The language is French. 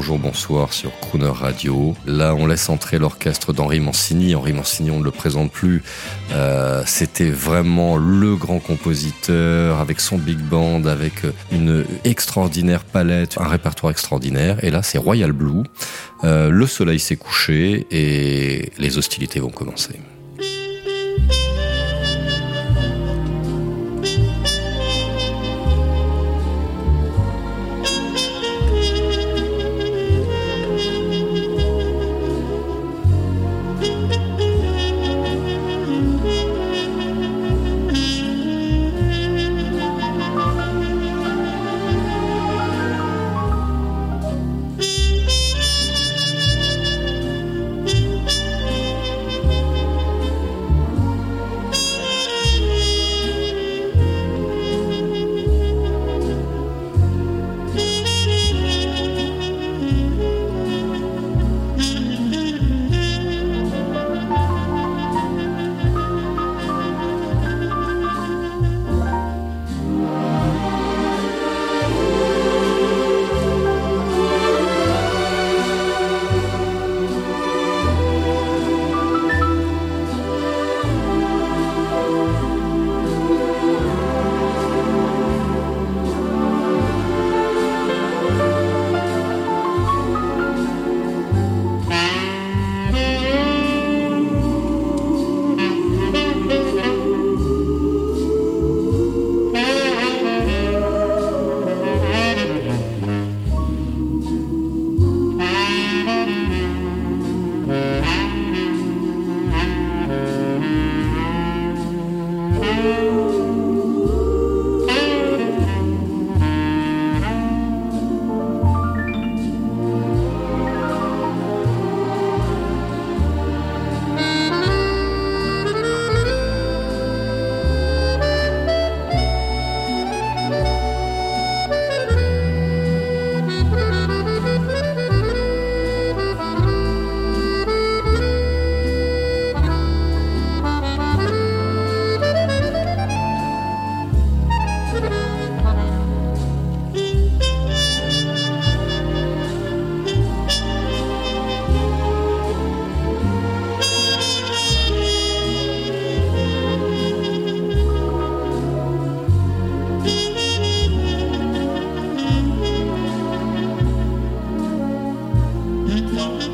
Bonjour, bonsoir sur Crooner Radio. Là, on laisse entrer l'orchestre d'Henri Mancini. Henri Mancini, on ne le présente plus. Euh, C'était vraiment le grand compositeur avec son big band, avec une extraordinaire palette, un répertoire extraordinaire. Et là, c'est Royal Blue. Euh, le soleil s'est couché et les hostilités vont commencer. Mm-hmm.